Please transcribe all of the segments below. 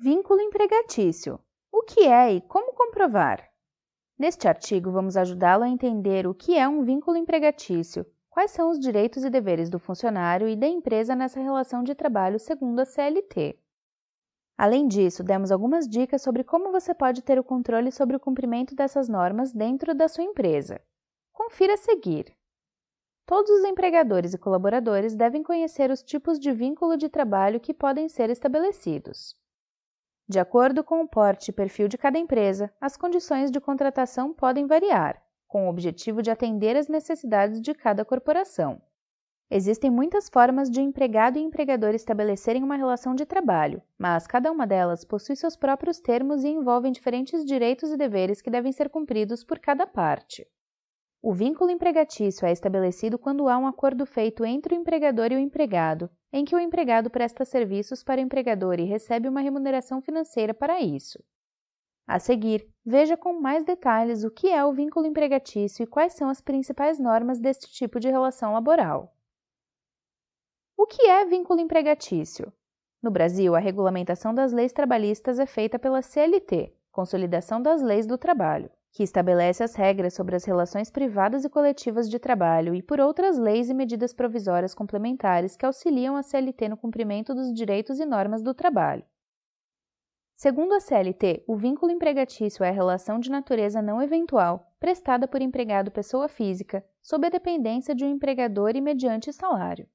Vínculo empregatício. O que é e como comprovar? Neste artigo, vamos ajudá-lo a entender o que é um vínculo empregatício, quais são os direitos e deveres do funcionário e da empresa nessa relação de trabalho segundo a CLT. Além disso, demos algumas dicas sobre como você pode ter o controle sobre o cumprimento dessas normas dentro da sua empresa. Confira a seguir. Todos os empregadores e colaboradores devem conhecer os tipos de vínculo de trabalho que podem ser estabelecidos. De acordo com o porte e perfil de cada empresa, as condições de contratação podem variar, com o objetivo de atender às necessidades de cada corporação. Existem muitas formas de empregado e empregador estabelecerem uma relação de trabalho, mas cada uma delas possui seus próprios termos e envolvem diferentes direitos e deveres que devem ser cumpridos por cada parte. O vínculo empregatício é estabelecido quando há um acordo feito entre o empregador e o empregado, em que o empregado presta serviços para o empregador e recebe uma remuneração financeira para isso. A seguir, veja com mais detalhes o que é o vínculo empregatício e quais são as principais normas deste tipo de relação laboral. O que é vínculo empregatício? No Brasil, a regulamentação das leis trabalhistas é feita pela CLT, Consolidação das Leis do Trabalho que estabelece as regras sobre as relações privadas e coletivas de trabalho e por outras leis e medidas provisórias complementares que auxiliam a CLT no cumprimento dos direitos e normas do trabalho. Segundo a CLT, o vínculo empregatício é a relação de natureza não eventual prestada por empregado pessoa física, sob a dependência de um empregador e mediante salário.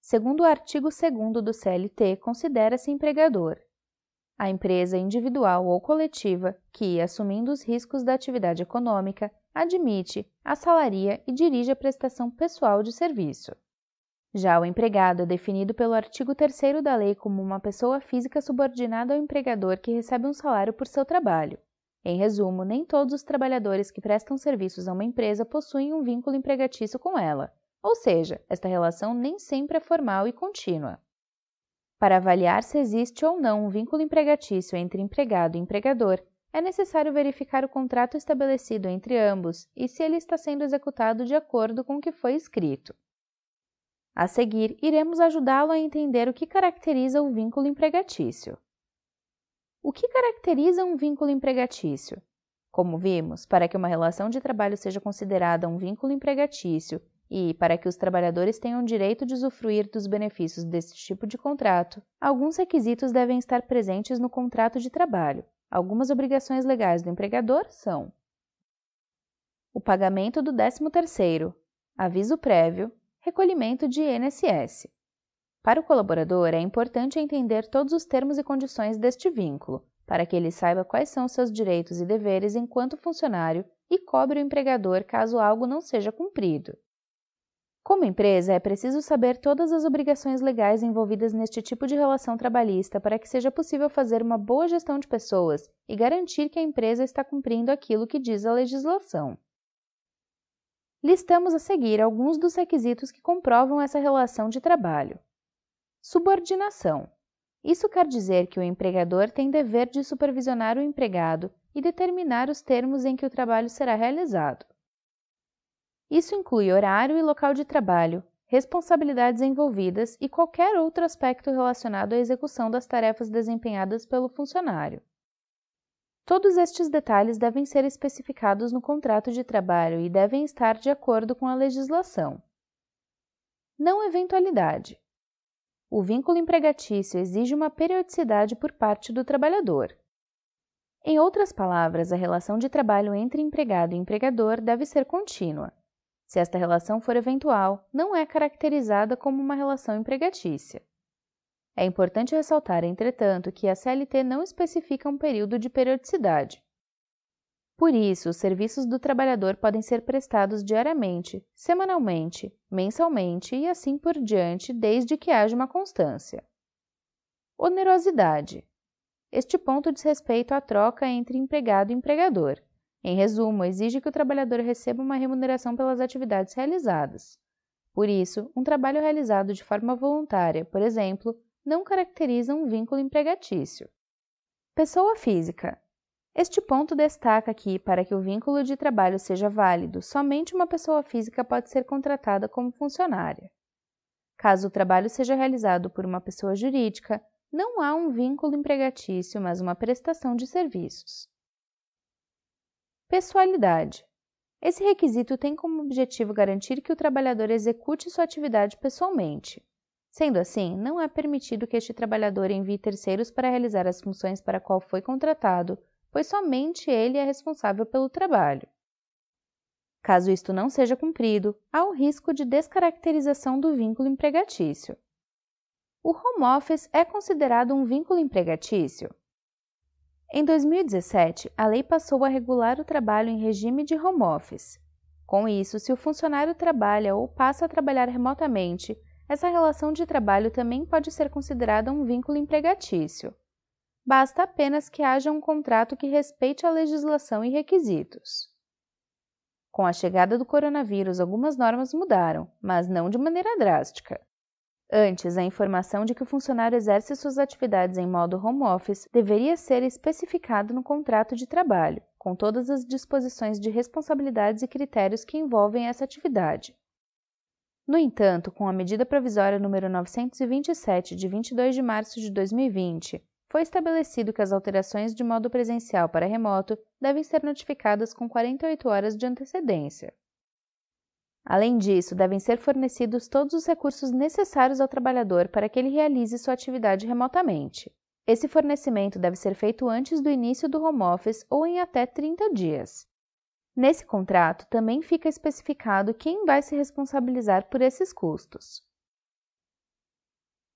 Segundo o artigo 2 do CLT, considera-se empregador a empresa individual ou coletiva que, assumindo os riscos da atividade econômica, admite, assalaria e dirige a prestação pessoal de serviço. Já o empregado é definido pelo artigo 3 da lei como uma pessoa física subordinada ao empregador que recebe um salário por seu trabalho. Em resumo, nem todos os trabalhadores que prestam serviços a uma empresa possuem um vínculo empregatício com ela, ou seja, esta relação nem sempre é formal e contínua. Para avaliar se existe ou não um vínculo empregatício entre empregado e empregador, é necessário verificar o contrato estabelecido entre ambos e se ele está sendo executado de acordo com o que foi escrito. A seguir, iremos ajudá-lo a entender o que caracteriza o vínculo empregatício. O que caracteriza um vínculo empregatício? Como vimos, para que uma relação de trabalho seja considerada um vínculo empregatício e, para que os trabalhadores tenham direito de usufruir dos benefícios desse tipo de contrato, alguns requisitos devem estar presentes no contrato de trabalho. Algumas obrigações legais do empregador são: o pagamento do 13º, aviso prévio, recolhimento de INSS. Para o colaborador, é importante entender todos os termos e condições deste vínculo, para que ele saiba quais são seus direitos e deveres enquanto funcionário e cobre o empregador caso algo não seja cumprido. Como empresa, é preciso saber todas as obrigações legais envolvidas neste tipo de relação trabalhista para que seja possível fazer uma boa gestão de pessoas e garantir que a empresa está cumprindo aquilo que diz a legislação. Listamos a seguir alguns dos requisitos que comprovam essa relação de trabalho. Subordinação. Isso quer dizer que o empregador tem dever de supervisionar o empregado e determinar os termos em que o trabalho será realizado. Isso inclui horário e local de trabalho, responsabilidades envolvidas e qualquer outro aspecto relacionado à execução das tarefas desempenhadas pelo funcionário. Todos estes detalhes devem ser especificados no contrato de trabalho e devem estar de acordo com a legislação. Não eventualidade. O vínculo empregatício exige uma periodicidade por parte do trabalhador. Em outras palavras, a relação de trabalho entre empregado e empregador deve ser contínua. Se esta relação for eventual, não é caracterizada como uma relação empregatícia. É importante ressaltar, entretanto, que a CLT não especifica um período de periodicidade. Por isso, os serviços do trabalhador podem ser prestados diariamente, semanalmente, mensalmente e assim por diante, desde que haja uma constância. Onerosidade. Este ponto diz respeito à troca entre empregado e empregador, em resumo, exige que o trabalhador receba uma remuneração pelas atividades realizadas. Por isso, um trabalho realizado de forma voluntária, por exemplo, não caracteriza um vínculo empregatício. Pessoa física. Este ponto destaca que, para que o vínculo de trabalho seja válido, somente uma pessoa física pode ser contratada como funcionária. Caso o trabalho seja realizado por uma pessoa jurídica, não há um vínculo empregatício, mas uma prestação de serviços. Pessoalidade. Esse requisito tem como objetivo garantir que o trabalhador execute sua atividade pessoalmente. Sendo assim, não é permitido que este trabalhador envie terceiros para realizar as funções para qual foi contratado, pois somente ele é responsável pelo trabalho. Caso isto não seja cumprido, há o risco de descaracterização do vínculo empregatício. O home office é considerado um vínculo empregatício? Em 2017, a lei passou a regular o trabalho em regime de home office. Com isso, se o funcionário trabalha ou passa a trabalhar remotamente, essa relação de trabalho também pode ser considerada um vínculo empregatício. Basta apenas que haja um contrato que respeite a legislação e requisitos. Com a chegada do coronavírus, algumas normas mudaram, mas não de maneira drástica. Antes, a informação de que o funcionário exerce suas atividades em modo home office deveria ser especificada no contrato de trabalho, com todas as disposições de responsabilidades e critérios que envolvem essa atividade. No entanto, com a medida provisória número 927 de 22 de março de 2020, foi estabelecido que as alterações de modo presencial para remoto devem ser notificadas com 48 horas de antecedência. Além disso, devem ser fornecidos todos os recursos necessários ao trabalhador para que ele realize sua atividade remotamente. Esse fornecimento deve ser feito antes do início do home office ou em até 30 dias. Nesse contrato também fica especificado quem vai se responsabilizar por esses custos.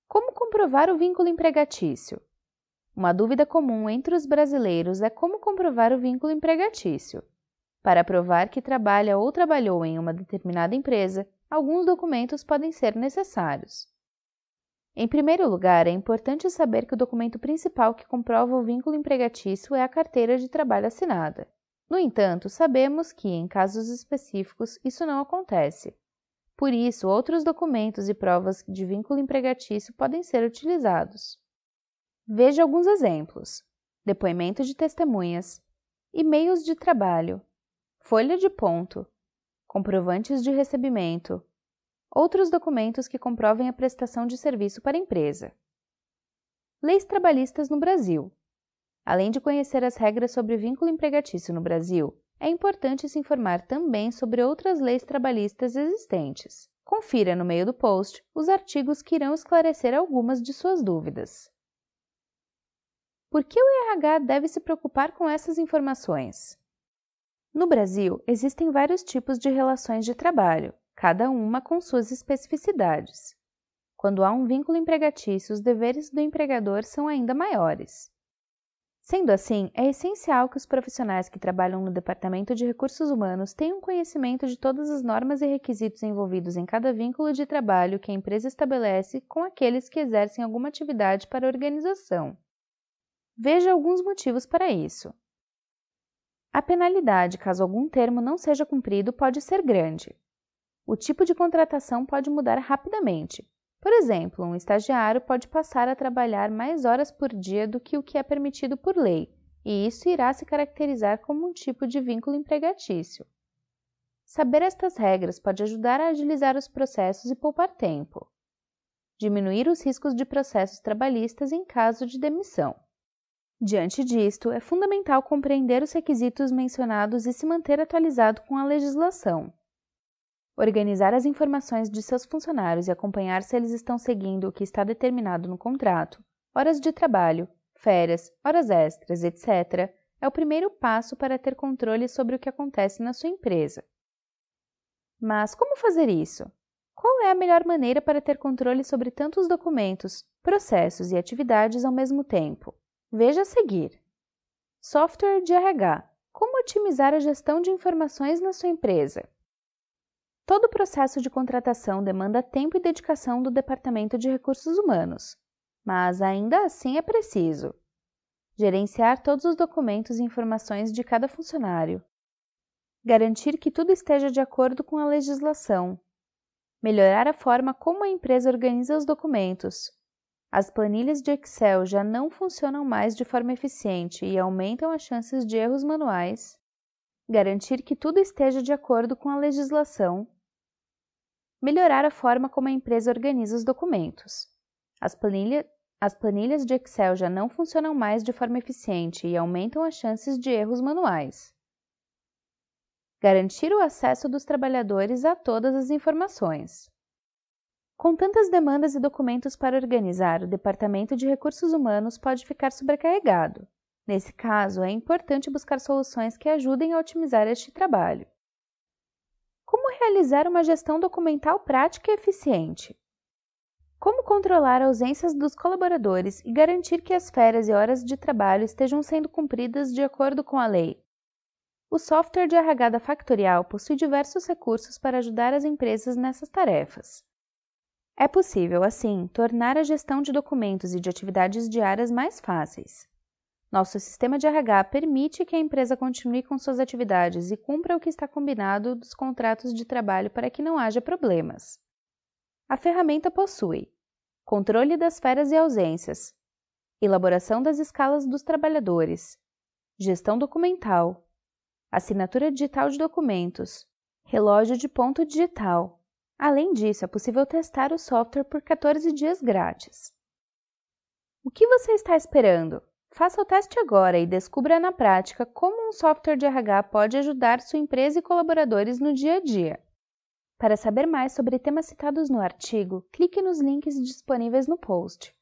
Como comprovar o vínculo empregatício? Uma dúvida comum entre os brasileiros é como comprovar o vínculo empregatício. Para provar que trabalha ou trabalhou em uma determinada empresa, alguns documentos podem ser necessários. Em primeiro lugar, é importante saber que o documento principal que comprova o vínculo empregatício é a carteira de trabalho assinada. No entanto, sabemos que, em casos específicos, isso não acontece. Por isso, outros documentos e provas de vínculo empregatício podem ser utilizados. Veja alguns exemplos: depoimento de testemunhas, e-mails de trabalho, folha de ponto, comprovantes de recebimento, outros documentos que comprovem a prestação de serviço para a empresa. Leis trabalhistas no Brasil. Além de conhecer as regras sobre vínculo empregatício no Brasil, é importante se informar também sobre outras leis trabalhistas existentes. Confira no meio do post os artigos que irão esclarecer algumas de suas dúvidas. Por que o RH deve se preocupar com essas informações? No Brasil, existem vários tipos de relações de trabalho, cada uma com suas especificidades. Quando há um vínculo empregatício, os deveres do empregador são ainda maiores. Sendo assim, é essencial que os profissionais que trabalham no Departamento de Recursos Humanos tenham conhecimento de todas as normas e requisitos envolvidos em cada vínculo de trabalho que a empresa estabelece com aqueles que exercem alguma atividade para a organização. Veja alguns motivos para isso. A penalidade, caso algum termo não seja cumprido, pode ser grande. O tipo de contratação pode mudar rapidamente. Por exemplo, um estagiário pode passar a trabalhar mais horas por dia do que o que é permitido por lei, e isso irá se caracterizar como um tipo de vínculo empregatício. Saber estas regras pode ajudar a agilizar os processos e poupar tempo. Diminuir os riscos de processos trabalhistas em caso de demissão. Diante disto, é fundamental compreender os requisitos mencionados e se manter atualizado com a legislação. Organizar as informações de seus funcionários e acompanhar se eles estão seguindo o que está determinado no contrato, horas de trabalho, férias, horas extras, etc., é o primeiro passo para ter controle sobre o que acontece na sua empresa. Mas como fazer isso? Qual é a melhor maneira para ter controle sobre tantos documentos, processos e atividades ao mesmo tempo? Veja a seguir: Software de RH. Como otimizar a gestão de informações na sua empresa? Todo o processo de contratação demanda tempo e dedicação do Departamento de Recursos Humanos, mas ainda assim é preciso gerenciar todos os documentos e informações de cada funcionário, garantir que tudo esteja de acordo com a legislação, melhorar a forma como a empresa organiza os documentos, as planilhas de Excel já não funcionam mais de forma eficiente e aumentam as chances de erros manuais. Garantir que tudo esteja de acordo com a legislação. Melhorar a forma como a empresa organiza os documentos. As planilhas as planilhas de Excel já não funcionam mais de forma eficiente e aumentam as chances de erros manuais. Garantir o acesso dos trabalhadores a todas as informações. Com tantas demandas e documentos para organizar, o Departamento de Recursos Humanos pode ficar sobrecarregado. Nesse caso, é importante buscar soluções que ajudem a otimizar este trabalho. Como realizar uma gestão documental prática e eficiente? Como controlar ausências dos colaboradores e garantir que as férias e horas de trabalho estejam sendo cumpridas de acordo com a lei? O software de RH da Factorial possui diversos recursos para ajudar as empresas nessas tarefas. É possível, assim, tornar a gestão de documentos e de atividades diárias mais fáceis. Nosso sistema de RH permite que a empresa continue com suas atividades e cumpra o que está combinado dos contratos de trabalho para que não haja problemas. A ferramenta possui controle das férias e ausências, elaboração das escalas dos trabalhadores, gestão documental, assinatura digital de documentos, relógio de ponto digital, Além disso, é possível testar o software por 14 dias grátis. O que você está esperando? Faça o teste agora e descubra na prática como um software de RH pode ajudar sua empresa e colaboradores no dia a dia. Para saber mais sobre temas citados no artigo, clique nos links disponíveis no post.